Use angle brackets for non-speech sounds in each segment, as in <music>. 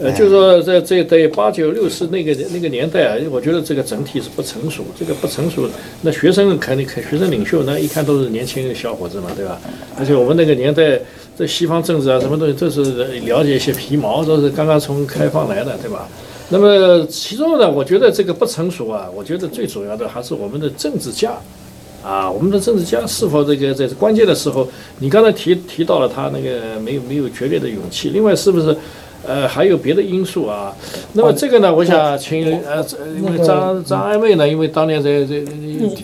呃，就是说在这在八九六四那个那个年代啊，我觉得这个整体是不成熟，这个不成熟，那学生肯定看学生领袖，那一看都是年轻的小伙子嘛，对吧？而且我们那个年代，这西方政治啊，什么东西都是了解一些皮毛，都是刚刚从开放来的，对吧？那么其中呢，我觉得这个不成熟啊，我觉得最主要的还是我们的政治家。啊，我们的政治家是否这个在关键的时候，你刚才提提到了他那个没有没有决裂的勇气，另外是不是？呃，还有别的因素啊。那么这个呢，我想请呃，因为张张爱妹呢，因为当年在在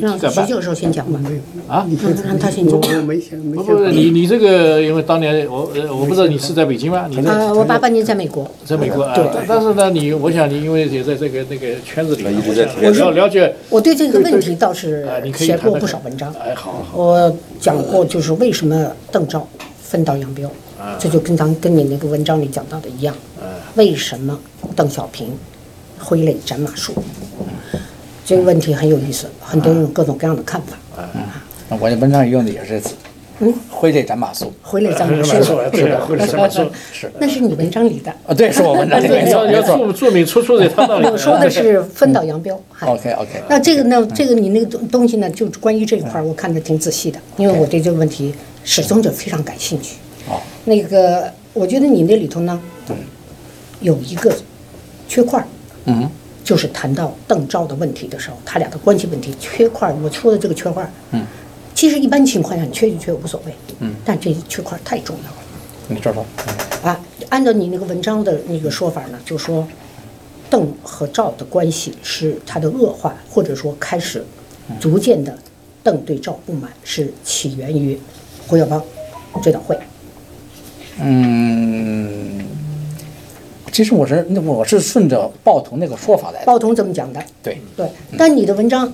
让徐教授先讲吧。啊，让他先讲。我没想，没不是你你这个，因为当年我呃，我不知道你是在北京吗？你啊，我八八年在美国。在美国啊。对。但是呢，你我想你因为也在这个那个圈子里，我了了解。我对这个问题倒是写过不少文章。哎，好。我讲过，就是为什么邓肇分道扬镳。这就跟咱跟你那个文章里讲到的一样，为什么邓小平挥泪斩马谡？这个问题很有意思，很多人有各种各样的看法。那我这文章里用的也是词，嗯，挥泪斩马谡，挥泪斩马谡，<laughs> 是的，挥泪斩马谡，是。那是你文章里的。啊，对，是我文章里的。要要注注明出处的，他我说的是分道扬镳。OK OK。那这个呢，这个你那个东东西呢，就关于这一块，我看的挺仔细的，因为我对这个问题始终就非常感兴趣。那个，我觉得你那里头呢，有一个缺块儿，嗯，就是谈到邓赵的问题的时候，他俩的关系问题缺块儿。我说的这个缺块儿，嗯，其实一般情况下你缺就缺无所谓，嗯，但这缺块儿太重要了。你这说，啊，按照你那个文章的那个说法呢，就说邓和赵的关系是他的恶化，或者说开始逐渐的邓对赵不满，是起源于胡耀邦追悼会。嗯，其实我是那我是顺着鲍同那个说法来的。鲍同怎么讲的？对对，但你的文章，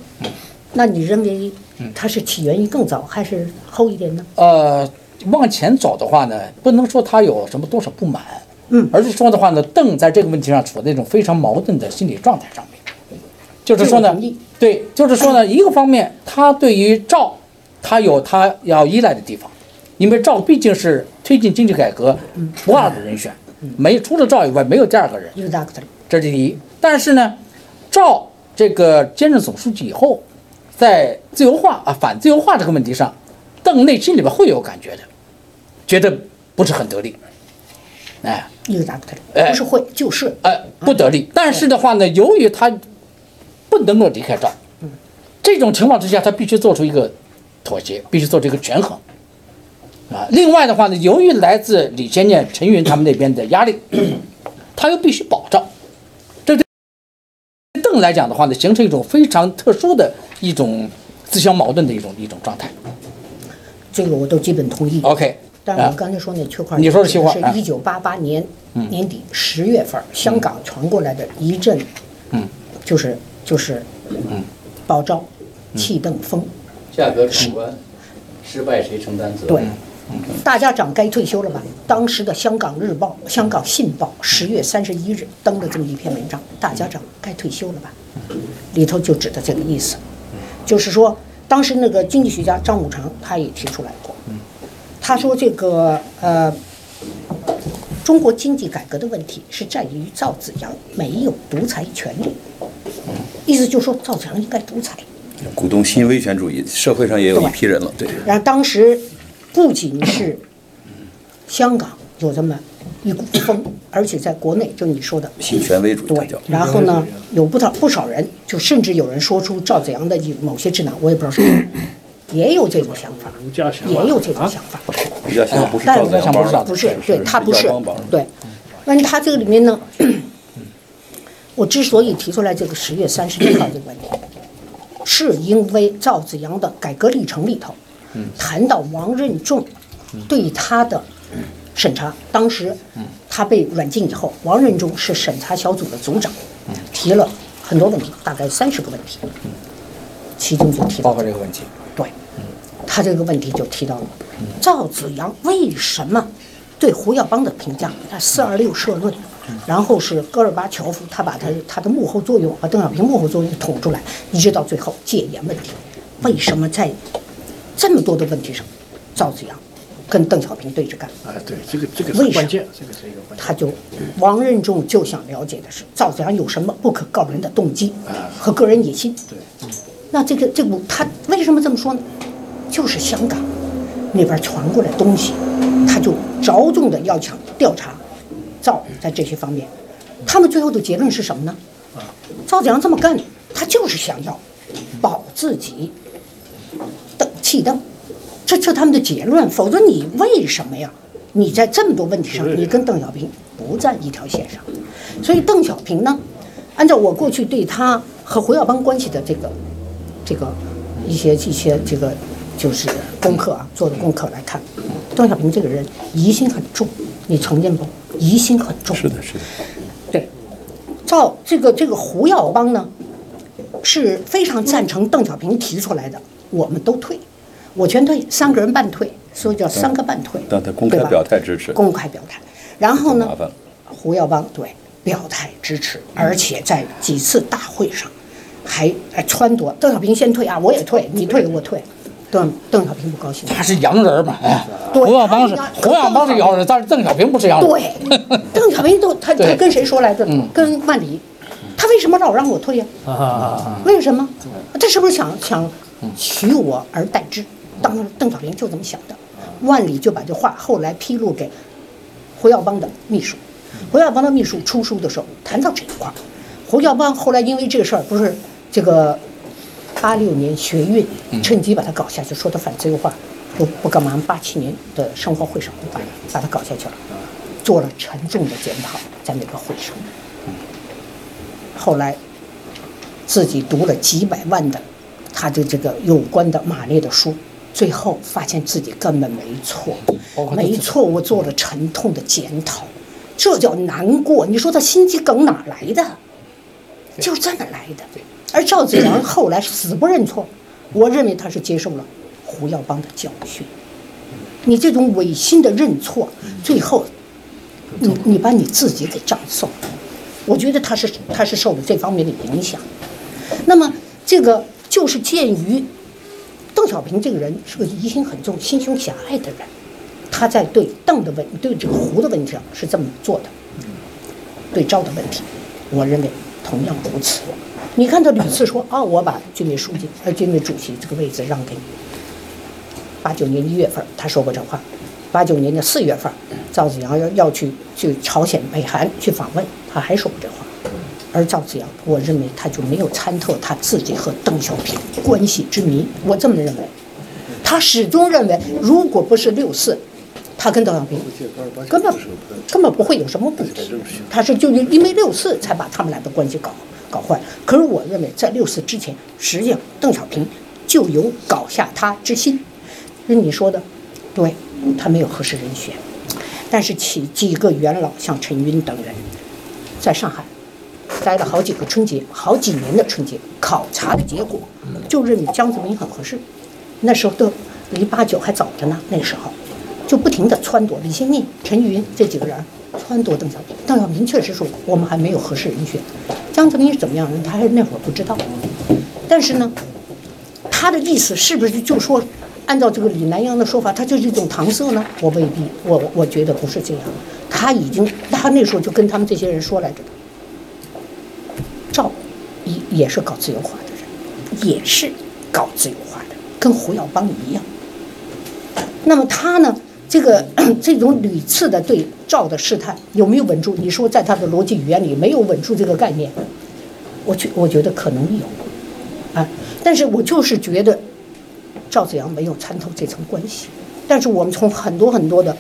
那你认为它是起源于更早还是后一点呢？呃，往前走的话呢，不能说他有什么多少不满，嗯，而是说的话呢，邓在这个问题上处在一种非常矛盾的心理状态上面，就是说呢，对，就是说呢，一个方面他对于赵，他有他要依赖的地方。因为赵毕竟是推进经济改革不二的人选，没除了赵以外没有第二个人，这是第一。但是呢，赵这个兼任总书记以后，在自由化啊反自由化这个问题上，邓内心里边会有感觉的，觉得不是很得力，哎，不是会就是。哎不得力。但是的话呢，由于他不能够离开赵，这种情况之下，他必须做出一个妥协，必须做出一个权衡。啊，另外的话呢，由于来自李先念、陈云他们那边的压力，<clears throat> 他又必须保障，这对邓来讲的话呢，形成一种非常特殊的一种自相矛盾的一种一种状态。这个我都基本同意。OK，但是我刚才说那缺块，你说的缺块，是一九八八年年底十月份香港传过来的一阵，嗯，就是就是，嗯，保赵弃邓风，价格闯关，失败谁承担责任？对。大家长该退休了吧？当时的《香港日报》《香港信报》十月三十一日登了这么一篇文章，大家长该退休了吧？里头就指的这个意思，就是说，当时那个经济学家张五常他也提出来过，他说这个呃，中国经济改革的问题是在于赵子阳没有独裁权利，意思就是说赵子阳应该独裁，鼓动新威权主义，社会上也有一批人了，对。然后当时。不仅是香港有这么一股风，而且在国内，就你说的新权威主义。对，然后呢，有不少不少人，就甚至有人说出赵子阳的某些智囊，我也不知道是，<laughs> 也有这种想法，也有这种想法。比较想不是赵子阳帮不是，对他不是，对。那他这个里面呢，<clears throat> 我之所以提出来这个十月三十一号这个问题，是因为赵子阳的改革历程里头。谈到王任重对他的审查，当时他被软禁以后，王任重是审查小组的组长，提了很多问题，大概三十个问题，其中就提到包括这个问题。对，他这个问题就提到了赵子阳为什么对胡耀邦的评价，他四二六社论，然后是戈尔巴乔夫，他把他他的幕后作用和邓小平幕后作用捅出来，一直到最后戒严问题，为什么在？这么多的问题上，赵子阳跟邓小平对着干。啊，对，这个这个为关键，这个是一个关键。他就王任重就想了解的是赵子阳有什么不可告人的动机和个人野心。对，那这个这个他为什么这么说呢？就是香港那边传过来东西，他就着重的要想调查赵在这些方面。他们最后的结论是什么呢？赵子阳这么干，他就是想要保自己邓弃邓，这这他们的结论。否则你为什么呀？你在这么多问题上，你跟邓小平不在一条线上。所以邓小平呢，按照我过去对他和胡耀邦关系的这个这个一些一些这个就是功课啊做的功课来看，邓小平这个人疑心很重，你承认不？疑心很重。是的，是的，对，照这个这个胡耀邦呢，是非常赞成邓小平提出来的，我们都退，我全退，三个人半退，所以叫三个半退。但他公开对吧表态支持，公开表态，然后呢麻烦了，胡耀邦对表态支持，而且在几次大会上还还撺掇邓小平先退啊，我也退，你退我退，邓邓小平不高兴。他是洋人嘛，哎，对胡耀邦是洋胡耀邦是洋人，但是邓小平不是洋人。对，邓小平都他他跟谁说来着？跟万里，他为什么老让我退呀、为什么？他是不是想想取我而代之？当邓小平就这么想的，万里就把这话后来披露给胡耀邦的秘书，胡耀邦的秘书出书的时候谈到这一块儿，胡耀邦后来因为这个事儿不是这个八六年学运，趁机把他搞下去，说他反自由化，不不干嘛？八七年的生活会上把把他搞下去了，做了沉重的检讨，在那个会上。后来自己读了几百万的他的这个有关的马列的书，最后发现自己根本没错，没错，我做了沉痛的检讨，这叫难过。你说他心肌梗哪来的？就这么来的。而赵子阳后来死不认错，我认为他是接受了胡耀邦的教训。你这种违心的认错，最后你你把你自己给葬送了。我觉得他是他是受了这方面的影响。那么这个就是鉴于邓小平这个人是个疑心很重、心胸狭隘的人，他在对邓的问对这个胡的问题上是这么做的，对赵的问题，我认为同样如此。你看他屡次说啊，我把军委书记呃军委主席这个位置让给你。八九年一月份他说过这话，八九年的四月份，赵子阳要要去去朝鲜、北韩去访问，他还说过这话。而赵子阳，我认为他就没有参透他自己和邓小平关系之谜，我这么认为。他始终认为，如果不是六四，他跟邓小平根本根本不会有什么问题。他是就因为六四才把他们俩的关系搞搞坏。可是我认为，在六四之前，实际上邓小平就有搞下他之心。是你说的，对他没有合适人选，但是几几个元老像陈云等人，在上海待了好几个春节，好几年的春节，考察的结果就认为江泽民很合适。那时候都离八九还早着呢，那时候就不停的撺掇李先念、陈云这几个人撺掇邓小平。邓小平确实说我们还没有合适人选，江泽民是怎么样的，他还那会儿不知道。但是呢，他的意思是不是就说，按照这个李南阳的说法，他就是一种搪塞呢？我未必，我我觉得不是这样。他已经，他那时候就跟他们这些人说来着也是搞自由化的人，也是搞自由化的，跟胡耀邦一样。那么他呢，这个 <clears throat> 这种屡次的对赵的试探有没有稳住？你说在他的逻辑语言里没有稳住这个概念，我觉我觉得可能有，啊，但是我就是觉得赵子阳没有参透这层关系。但是我们从很多很多的，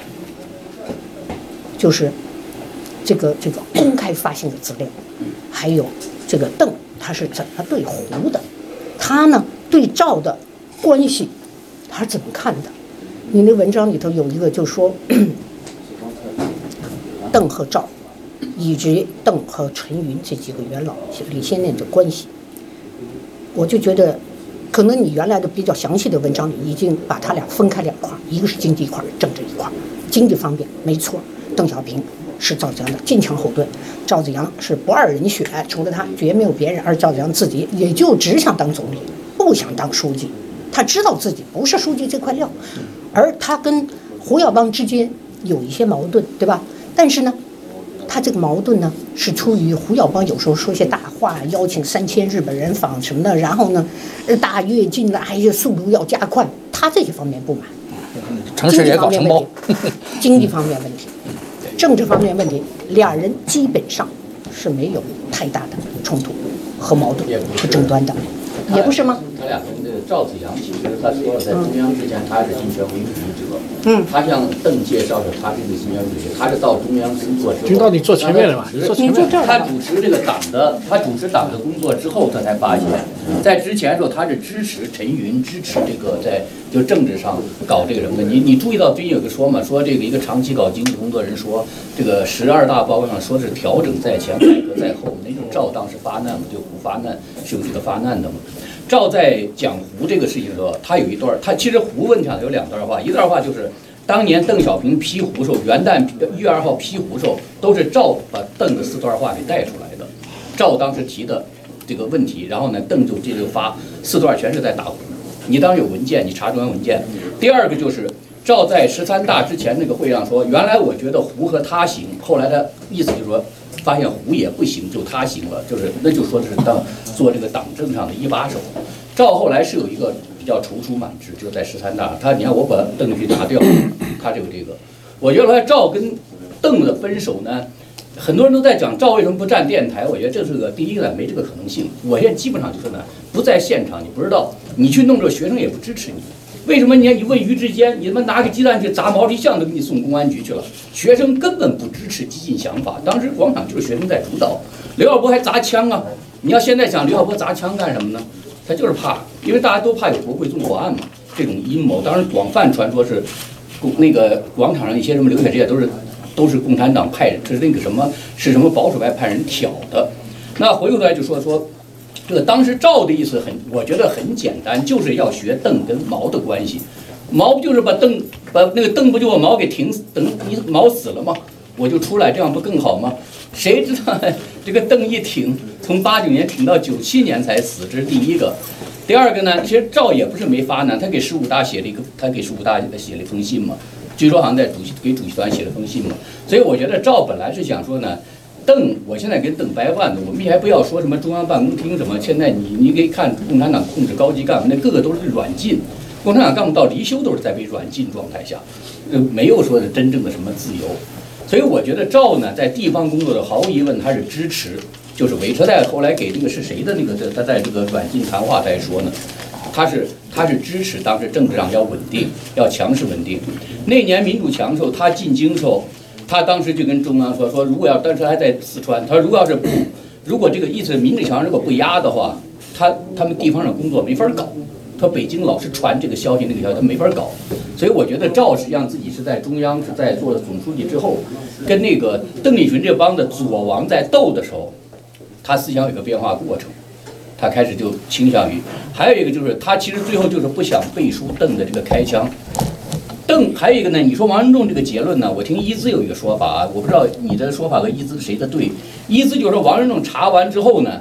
就是这个这个公开发行的资料，还有这个邓他是怎么对胡的，他呢对赵的关系他是怎么看的？你那文章里头有一个就说，<clears throat> 邓和赵，以及邓和陈云这几个元老李先念的关系，我就觉得，可能你原来的比较详细的文章里已经把他俩分开两块儿，一个是经济一块儿，政治一块儿。经济方面没错，邓小平是赵子阳的坚强后盾，赵子阳是不二人选，除了他绝没有别人，而赵子阳自己也就只想当总理，不想当书记。他知道自己不是书记这块料，而他跟胡耀邦之间有一些矛盾，对吧？但是呢，他这个矛盾呢，是出于胡耀邦有时候说些大话，邀请三千日本人访什么的，然后呢，呃，大跃进了，还有速度要加快，他这些方面不满。城市也搞承包，经济方面问题，政治方面问题，俩人基本上是没有太大的冲突和矛盾和争端的，也不是吗？赵子阳，其实他说了，在中央之前他是竞选委主义者，嗯，他向邓介绍的他是个新选委员，他是到中央工作之后，军到你坐前面了嘛？你坐前面。他主持这个党的，他主持党的工作之后，他才发现，在之前的时候他是支持陈云，支持这个在就政治上搞这个什么的。你你注意到最近有个说嘛，说这个一个长期搞经济工作人说，这个十二大报告上说是调整在前，改革在后。那种赵当时发难嘛，就不发难是有这个发难的嘛。赵在讲胡这个事情的时候，他有一段，他其实胡问题上有两段话，一段话就是当年邓小平批胡时候，元旦一月二号批胡时候，都是赵把邓的四段话给带出来的。赵当时提的这个问题，然后呢，邓就接着发四段，全是在打胡。你当时有文件，你查中央文件。第二个就是赵在十三大之前那个会上说，原来我觉得胡和他行，后来的意思就是说，发现胡也不行，就他行了，就是那就说的是当做这个党政上的一把手。赵后来是有一个比较踌躇满志，就在十三大，他你看我把邓去拿掉，他就有这个。我觉得赵跟邓的分手呢，很多人都在讲赵为什么不站电台，我觉得这是个第一个，没这个可能性。我现在基本上就说呢，不在现场，你不知道，你去弄这学生也不支持你。为什么你你问于志坚，你他妈拿个鸡蛋去砸毛皮巷都给你送公安局去了？学生根本不支持激进想法，当时广场就是学生在主导。刘晓波还砸枪啊！你要现在想刘晓波砸枪干什么呢？他就是怕，因为大家都怕有国会纵火案嘛，这种阴谋，当然广泛传说是，那个广场上一些什么流血这些都是都是共产党派人，这是那个什么是什么保守派派人挑的。那回过头来就说说，这个当时赵的意思很，我觉得很简单，就是要学邓跟毛的关系。毛不就是把邓把那个邓不就把毛给停死，等你毛死了吗？我就出来，这样不更好吗？谁知道这个邓一挺，从八九年挺到九七年才死，这是第一个。第二个呢，其实赵也不是没发难，他给十五大写了一个，他给十五大写了一封信嘛。据说好像在主席给主席团写了封信嘛。所以我觉得赵本来是想说呢，邓，我现在跟邓掰腕子，我们还不要说什么中央办公厅什么，现在你你可以看共产党控制高级干部，那个个都是软禁，共产党干部到离休都是在被软禁状态下，呃，没有说的真正的什么自由。所以我觉得赵呢，在地方工作的毫无疑问他是支持，就是维持。在后来给那个是谁的那个，他在这个软禁谈话在说呢，他是他是支持当时政治上要稳定，要强势稳定。那年民主强的时候，他进京时候，他当时就跟中央说说，如果要当时还在四川，他说如果要是不，<coughs> 如果这个意思民主强如果不压的话，他他们地方上工作没法搞。说北京老是传这个消息那个消息，他没法搞。所以我觉得赵实际上自己是在中央是在做了总书记之后，跟那个邓丽群这帮的左王在斗的时候，他思想有个变化过程，他开始就倾向于。还有一个就是他其实最后就是不想背书邓的这个开枪。邓还有一个呢，你说王文仲这个结论呢，我听一兹有一个说法啊，我不知道你的说法和一兹谁的对。一兹就是说王文仲查完之后呢，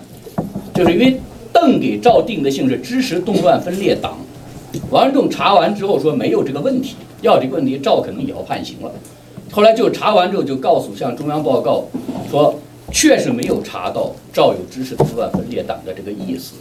就是因为。邓给赵定的性是支持动乱分裂党，王文仲查完之后说没有这个问题，要这个问题赵可能也要判刑了。后来就查完之后就告诉向中央报告说，确实没有查到赵有支持动乱分裂党的这个意思。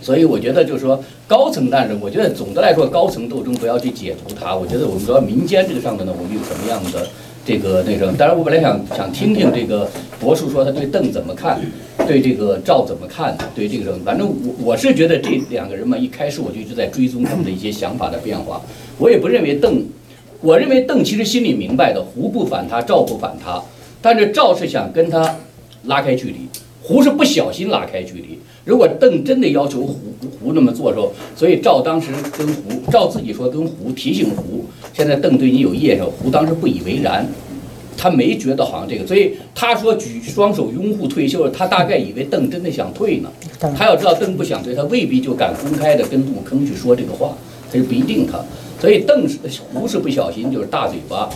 所以我觉得就是说高层，但是我觉得总的来说高层斗争不要去解读它。我觉得我们主要民间这个上头呢，我们有什么样的这个那什么？当然我本来想想听听这个博叔说他对邓怎么看。对这个赵怎么看？对这个什么反正我我是觉得这两个人嘛，一开始我就一直在追踪他们的一些想法的变化。我也不认为邓，我认为邓其实心里明白的，胡不反他，赵不反他，但是赵是想跟他拉开距离，胡是不小心拉开距离。如果邓真的要求胡胡那么做的时候，所以赵当时跟胡，赵自己说跟胡提醒胡，现在邓对你有意见，胡当时不以为然。他没觉得好像这个，所以他说举双手拥护退休，他大概以为邓真的想退呢。他要知道邓不想退，他未必就敢公开的跟杜坑去说这个话，他就不一定他。所以邓是胡是不小心就是大嘴巴，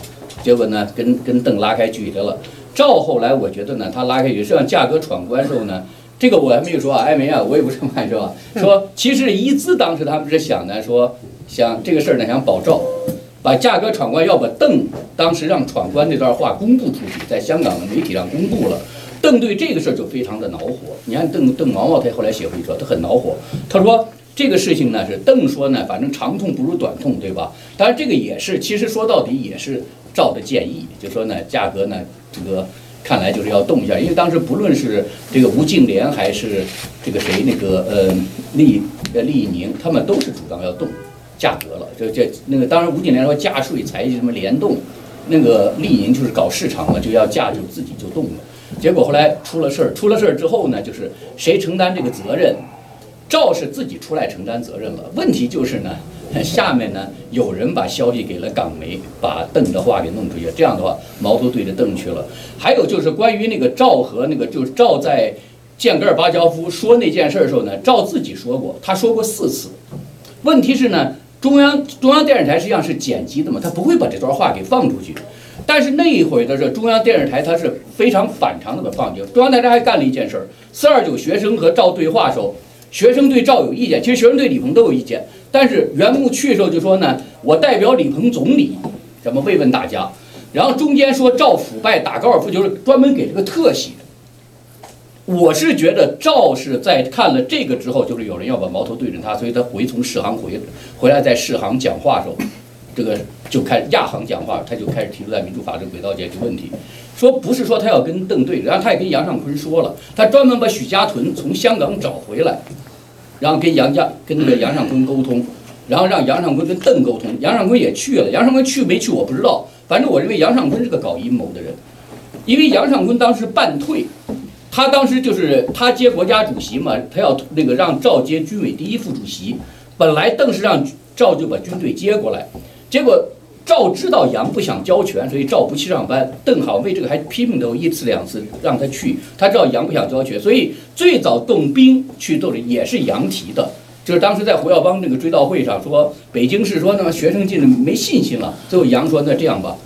结果呢跟跟邓拉开距离了。赵后来我觉得呢，他拉开距离，实际上价格闯关时候呢，这个我还没有说啊，艾梅啊，我也不这么看是吧？说其实一兹当时他们是想呢，说想这个事儿呢想保赵。把价格闯关要把邓当时让闯关那段话公布出去，在香港的媒体上公布了。邓对这个事儿就非常的恼火。你看邓邓毛毛他后来写回说，他很恼火。他说这个事情呢是邓说呢，反正长痛不如短痛，对吧？当然这个也是，其实说到底也是赵的建议，就说呢价格呢这个看来就是要动一下，因为当时不论是这个吴敬琏还是这个谁那个呃厉呃厉宁，他们都是主张要动价格了。这这那个当然吴敬琏说价税财什么联动，那个厉宁就是搞市场嘛，就要价就自己就动了。结果后来出了事儿，出了事儿之后呢，就是谁承担这个责任？赵是自己出来承担责任了。问题就是呢，下面呢有人把消息给了港媒，把邓的话给弄出去，这样的话矛头对着邓去了。还有就是关于那个赵和那个，就是赵在见戈尔巴乔夫说那件事儿的时候呢，赵自己说过，他说过四次。问题是呢，中央中央电视台实际上是剪辑的嘛，他不会把这段话给放出去。但是那一回的是中央电视台，它是非常反常的把放进去。中央电视台还干了一件事儿：四二九学生和赵对话的时候，学生对赵有意见，其实学生对李鹏都有意见。但是袁牧去的时候就说呢，我代表李鹏总理，怎么慰问大家。然后中间说赵腐败打高尔夫球，是专门给这个特写。我是觉得赵是在看了这个之后，就是有人要把矛头对准他，所以他回从世行回回来，在世行讲话的时候。这个就开始亚行讲话，他就开始提出在民主法治轨道解决问题，说不是说他要跟邓对，然后他也跟杨尚昆说了，他专门把许家屯从香港找回来，然后跟杨家跟那个杨尚昆沟通，然后让杨尚昆跟邓沟通，杨尚昆也去了，杨尚昆去没去我不知道，反正我认为杨尚昆是个搞阴谋的人，因为杨尚昆当时半退，他当时就是他接国家主席嘛，他要那个让赵接军委第一副主席，本来邓是让赵就把军队接过来。结果赵知道杨不想交权，所以赵不去上班。邓好为这个还批评他一次两次，让他去。他知道杨不想交权，所以最早动兵去斗的也是杨提的。就是当时在胡耀邦那个追悼会上说，北京市说呢学生进了没信心了。最后杨说那这样吧，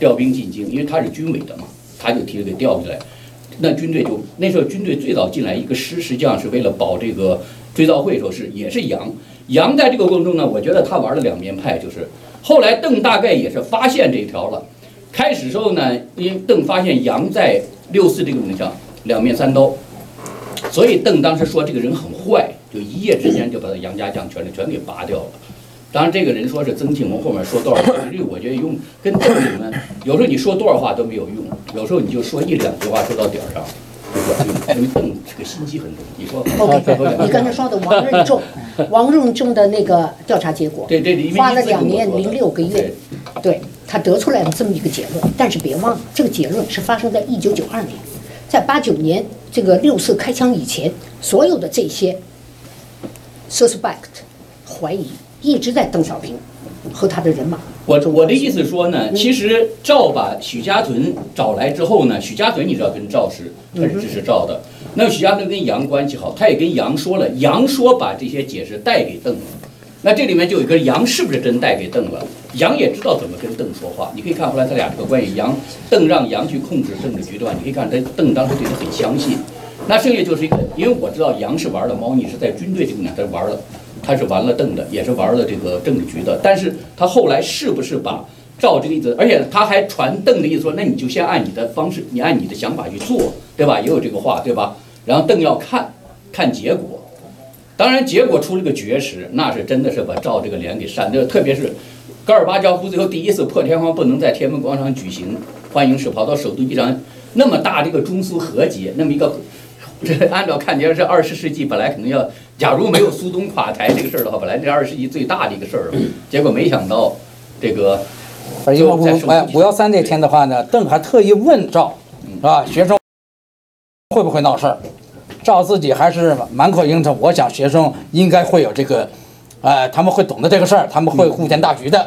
调兵进京，因为他是军委的嘛，他就提了给调进来。那军队就那时候军队最早进来一个师，实际上是为了保这个追悼会，说是也是杨。杨在这个过程中呢，我觉得他玩了两面派，就是。后来邓大概也是发现这条了，开始时候呢，因为邓发现杨在六四这个问题上两面三刀，所以邓当时说这个人很坏，就一夜之间就把他杨家将权力全给拔掉了。当然这个人说是曾庆红后面说多少，这我觉得用跟邓你们有时候你说多少话都没有用，有时候你就说一两句话说到点儿上。这个心机很重，你说？OK，<laughs> 你刚才说的王任重，<laughs> 王任重的那个调查结果，对对，花了两年零六个月，对他得出来了这么一个结论。但是别忘了，这个结论是发生在一九九二年，在八九年这个六四开枪以前，所有的这些 suspect 怀疑一直在邓小平。和他的人马，我我的意思说呢，其实赵把许家屯找来之后呢，许家屯你知道跟赵是他是支持赵的，那许家屯跟杨关系好，他也跟杨说了，杨说把这些解释带给邓了，那这里面就有一个杨是不是真带给邓了？杨也知道怎么跟邓说话，你可以看后来他俩这个关系，杨邓让杨去控制政治局的话，你可以看他邓当时对他很相信，那剩下就是一个，因为我知道杨是玩了猫腻，是在军队这个呢，他玩了。他是玩了邓的，也是玩了这个政治局的，但是他后来是不是把赵这个意思，而且他还传邓的意思说，那你就先按你的方式，你按你的想法去做，对吧？也有这个话，对吧？然后邓要看，看结果，当然结果出了个绝食，那是真的是把赵这个脸给扇掉，特别是戈尔巴乔夫最后第一次破天荒不能在天安门广场举行欢迎式，跑到首都机场，那么大这个中苏和解，那么一个。这按照看起来是二十世纪本来可能要，假如没有苏东垮台这个事儿的话，本来这二十世纪最大的一个事儿，结果没想到这个。五幺三那天的话呢，邓还特意问赵，是吧？学生会不会闹事儿？赵自己还是满口应承，我想学生应该会有这个，哎，他们会懂得这个事儿，他们会顾全大局的。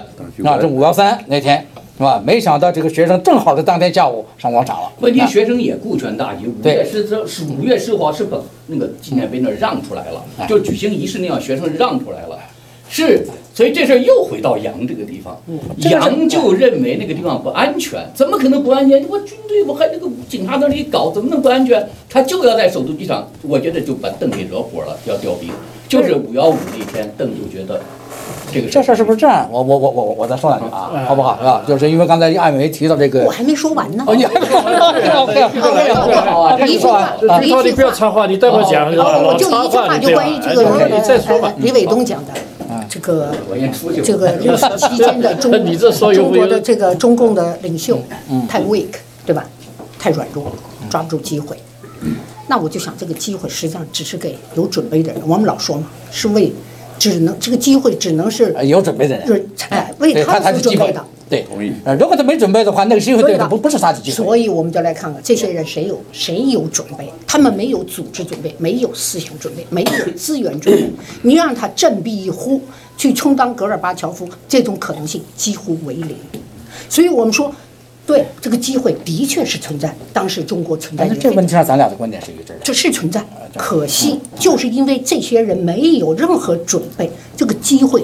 啊，这五幺三那天。是吧？没想到这个学生正好是当天下午上广场了。问题学生也顾全大局。五月十这是五月十号是把那个纪念碑那让出来了，就举行仪式那样，学生让出来了。是，所以这事儿又回到杨这个地方。杨就认为那个地方不安全，怎么可能不安全？我军队我还那个警察那里搞，怎么能不安全？他就要在首都机场，我觉得就把邓给惹火了，要调兵。就是五幺五那天，邓就觉得这个这事儿是不是这样？我我我我我再说两句啊，好不好？是吧？就是因为刚才艾美提到这个我，还没说完呢。哦，你还没说完呢 <laughs> <laughs> 好啊，一句话，这句话你不要插话，你待会儿讲？哦，我就一句话，就关于这个你再说吧呃。李伟东讲的这个。这个六四期间的中中国的这个中共的领袖太 weak，对吧？太软弱，抓不住机会。那我就想，这个机会实际上只是给有准备的人。我们老说嘛，是为只能这个机会只能是有准备的人，准哎为他他才是机会所准备的。。对，同意。呃，如果他没准备的话，那个机会对他不不是他的机会。所以我们就来看看这些人谁有谁有准备，他们没有组织准备，没有思想准备，没有资源准备。<coughs> 你让他振臂一呼去充当戈尔巴乔夫，这种可能性几乎为零。所以我们说，对这个机会的确是存在，当时中国存在但是也非常这问题上，咱俩的观点是一致的。这是存在，可惜就是因为这些人没有任何准备，这个机会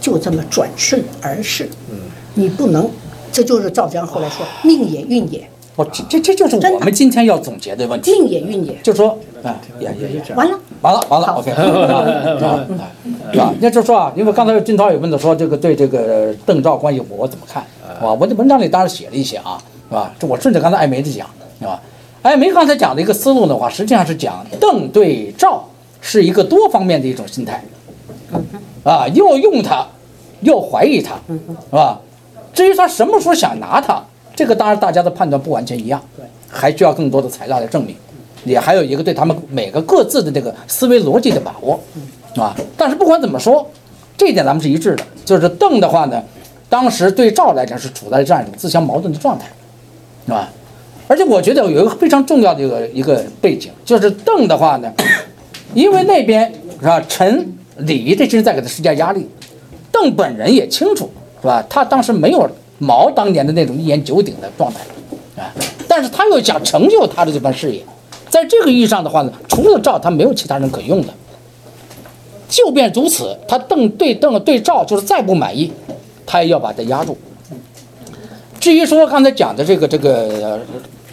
就这么转瞬而逝。你不能，这就是赵江后来说“命也运也，我这这这就是我们今天要总结的问题，命也运也就说啊，也也也”，完了。完了完了，OK，<laughs> 啊是吧？那就说啊，因为刚才金涛也问到说这个对这个邓赵关系我怎么看，是吧？我的文章里当然写了一些啊，是吧？这我顺着刚才艾梅的讲，是吧？艾梅刚才讲的一个思路的话，实际上是讲邓对赵是一个多方面的一种心态，啊，又用他，又怀疑他，是吧？至于他什么时候想拿他，这个当然大家的判断不完全一样，还需要更多的材料来证明。也还有一个对他们每个各自的这个思维逻辑的把握，啊。但是不管怎么说，这一点咱们是一致的，就是邓的话呢，当时对赵来讲是处在这样一种自相矛盾的状态，是吧？而且我觉得有一个非常重要的一个一个背景，就是邓的话呢，<coughs> 因为那边是吧，陈、李这些人在给他施加压力，邓本人也清楚，是吧？他当时没有毛当年的那种一言九鼎的状态，啊，但是他又想成就他的这番事业，在这个意义上的话呢，除了赵，他没有其他人可用的。就便如此，他邓对邓对赵就是再不满意，他也要把他压住。至于说刚才讲的这个这个呃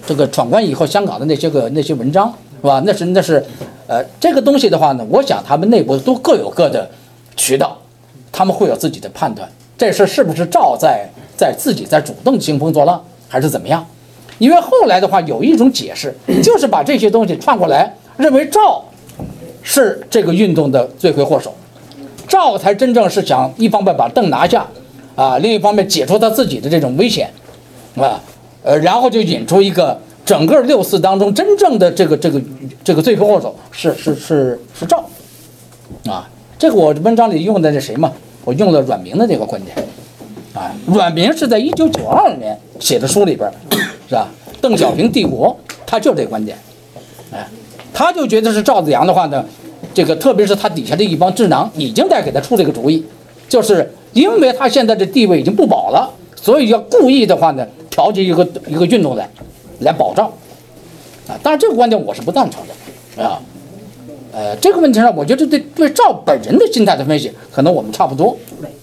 这个闯关以后香港的那些个那些文章是吧？那是那是，呃，这个东西的话呢，我想他们内部都各有各的渠道，他们会有自己的判断。这事是不是赵在在自己在主动兴风作浪，还是怎么样？因为后来的话有一种解释，就是把这些东西串过来，认为赵是这个运动的罪魁祸首，赵才真正是想一方面把邓拿下，啊，另一方面解除他自己的这种危险，啊，呃，然后就引出一个整个六四当中真正的这个这个这个罪魁祸首是是是是赵，啊，这个我文章里用的那谁嘛，我用了阮明的这个观点，啊，阮明是在一九九二年写的书里边，是吧？邓小平帝国，他就这观点，哎，他就觉得是赵子阳的话呢，这个特别是他底下的一帮智囊已经在给他出这个主意，就是因为他现在的地位已经不保了，所以要故意的话呢，调节一个一个运动来，来保障，啊，当然这个观点我是不赞成的，啊，呃，这个问题上，我觉得对对赵本人的心态的分析，可能我们差不多，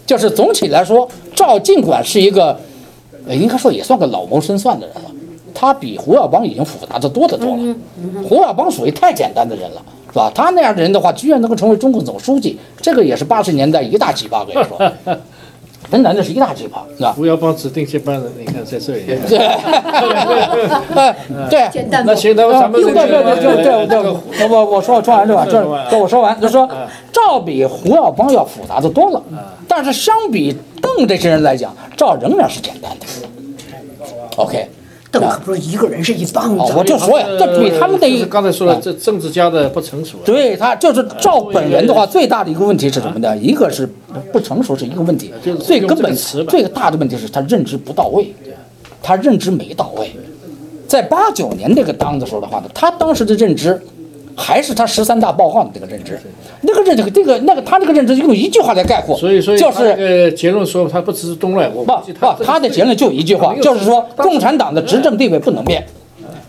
就是总体来说，赵尽管是一个，呃，应该说也算个老谋深算的人了。他比胡耀邦已经复杂的多得多了。胡耀邦属于太简单的人了，是吧？他那样的人的话，居然能够成为中共总书记，这个也是八十年代一大奇葩，我跟你说，<laughs> 真的那是一大气泡，是吧？胡耀邦指定接班人，你看在这里。对，<laughs> 对，简单那行，那么咱们对这个对对对对对，我我说说完对吧？这这我说完，就说赵比胡耀邦要复杂的多了，但是相比邓这些人来讲，赵仍然是简单的。OK，邓可不是一个人，是一帮哦，子。我就说呀，这比他们的就是刚才说的，啊这政治家的不成熟。对他就是赵本人的话，最大的一个问题是什么呢？一个是不成熟是一个问题，最根本最大的问题是他认知不到位，他认知没到位。在八九年这个当的时候的话呢，他当时的认知还是他十三大报告的这个认知，那个认知这个那个他这个认知用一句话来概括，所以，所以就是呃结论说他不支持动乱，我不不，他的结论就一句话，就是说共产党的执政地位不能变，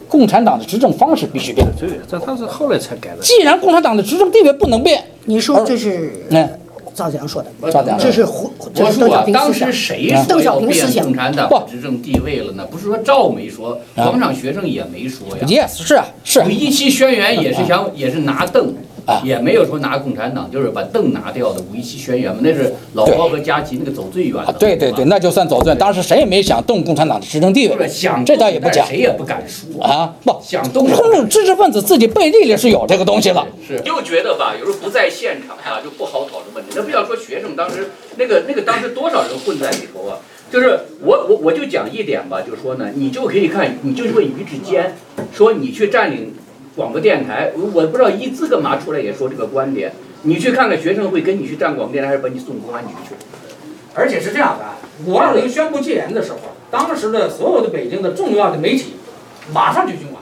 共产党的执政方式必须变。对，这他是后来才改的。既然共产党的执政地位不能变，你说这是嗯赵子阳说的，赵子阳说的这是胡，这我是邓说啊当小平思想时。谁说邓小要变平思想共产党不执政地位了呢？不是说赵没说，啊广场学生也没说呀。Yes，是啊，是啊五一七宣言也是想也是拿邓啊也没有说拿共产党，就是把邓拿掉的五一七宣言嘛，那是老包和佳琪那个走最远的，啊对对对，那就算走最远。当时谁也没想动共产党的执政地位想这倒也不讲谁也不敢说。啊。不，想动知识分子自己背地里是有这个东西了。是，就觉得吧，有时候不在现场啊，就不好讨论问题。那不要说学生当时那个那个当时多少人混在里头啊？就是我我我就讲一点吧，就是说呢，你就可以看，你就问于志坚，说你去占领广播电台，我不知道一字干嘛出来也说这个观点。你去看看学生会跟你去站广播电台，还是把你送公安局去？而且是这样的，五二零宣布戒严的时候，当时的所有的北京的重要的媒体，马上就军管。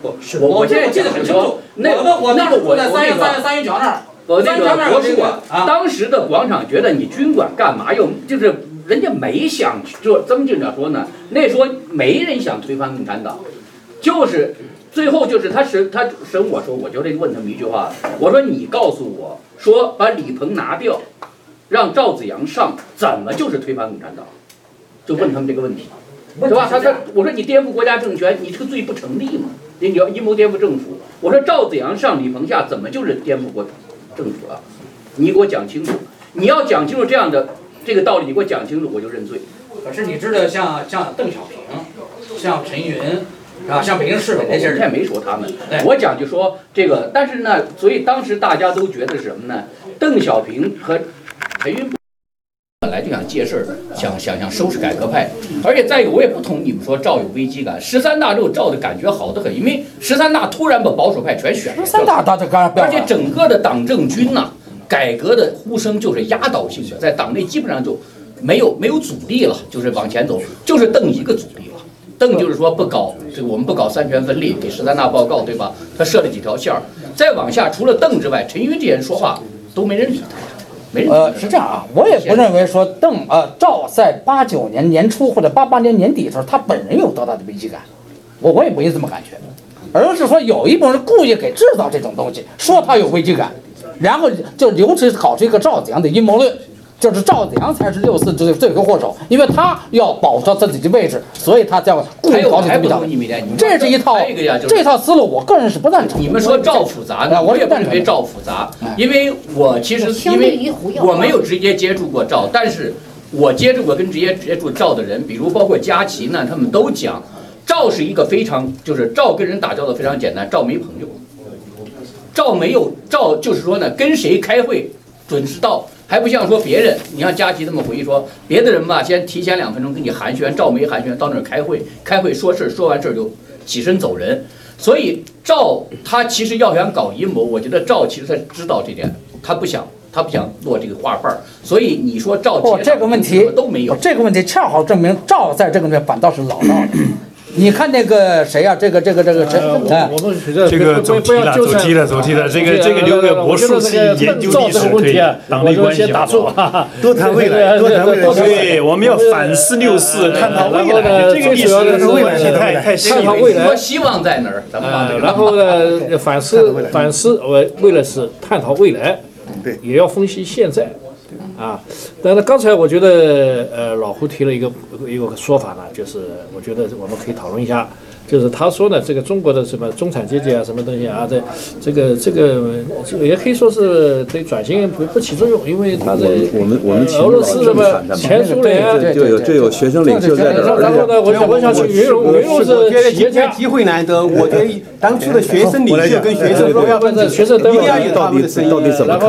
不，我我现在记得很清楚，那我的我那个我在三月三月三元桥那儿，我那个国术个啊当时的广场觉得你军管干嘛用？就是人家没想就曾经长说呢，那时候没人想推翻共产党，就是最后就是他审他审我说，我就得问他们一句话，我说你告诉我说把李鹏拿掉，让赵子阳上，怎么就是推翻共产党？就问他们这个问题。对吧？他他我说你颠覆国家政权，你这个罪不成立嘛？你要阴谋颠覆政府。我说赵子阳上李鹏下，怎么就是颠覆国政府啊？你给我讲清楚。你要讲清楚这样的这个道理，你给我讲清楚，我就认罪。可是你知道像像邓小平，像陈云，啊，像北京市委那些人，他也没说他们，我讲就说这个，但是呢，所以当时大家都觉得是什么呢？邓小平和陈云本来就想借事儿，想想想收拾改革派，而且再一个，我也不同你们说赵有危机感。十三大之后，赵的感觉好得很，因为十三大突然把保守派全选了，三大大这当然不要而且整个的党政军呐、改革的呼声就是压倒性的，在党内基本上就没有没有阻力了，就是往前走，就是邓一个阻力了。邓就是说不搞这个，我们不搞三权分立，给十三大报告，对吧？他设了几条线儿，再往下除了邓之外，陈云这些人说话都没人理他，没人理。呃，是这样啊，我也不认为说邓呃赵在八九年年初或者八八年年底的时候，他本人有多大的危机感，我我也不会这么感觉，而是说有一部分人故意给制造这种东西，说他有危机感，然后就尤其是搞出一个赵子阳的阴谋论。就是赵子阳才是六四罪罪魁祸首，因为他要保住自己的位置，所以他叫故还意搞起这么一套同意一点，你们这是一套还有一个呀，就是这套思路，我个人是不赞成的。你们说赵复杂呢，哎我我也不也赞成认为赵复杂哎，因为我其实因为我没有直接接触过赵，但是我接触过跟直接接触赵的人，比如包括佳琪呢，他们都讲，赵是一个非常就是赵跟人打交道非常简单，赵没朋友，赵没有赵就是说呢，跟谁开会准时到。还不像说别人，你像佳琪这么回忆说，别的人吧，先提前两分钟跟你寒暄，赵没寒暄，到那儿开会，开会说事儿，说完事儿就起身走人。所以赵他其实要想搞阴谋，我觉得赵其实他知道这点，他不想他不想落这个花瓣儿。所以你说赵不，接这个问题都没有不，这个问题恰好证明赵在这个里面反倒是老道的。<clears throat> 你看那个谁呀、这个这个这个谁？呃，哎我，我们觉得这个走题了，不要纠缠走题了，走题了。这个这个留给我觉得魔术系这个研究邓赵这历史对个问题啊，党内关系先打住好不好 <laughs> 哈，多谈未来多谈未来多对，我们要反思六四，探讨未来。然后呢，这个历史最主要的是未来太太探讨。未来说希望在哪儿，咱们往这呃，个然后呢，反思反思，我为了是探讨未来，对也要分析现在，啊，但是刚才我觉得，呃，老胡提了一个一个说法呢，就是我觉得我们可以讨论一下，就是他说呢，这个中国的什么中产阶级啊，什么东西啊，这这个这个这个也可以说是对转型不不起作用，因为他在我们我们呃俄罗斯什么前苏联。就有就有学生领袖在这儿，然后呢，我想我想去云龙，云龙是企业家，今天机会难得，我觉得当初的学生领袖跟学生都要学生都要一定要有他们的声音。到底到底怎么看？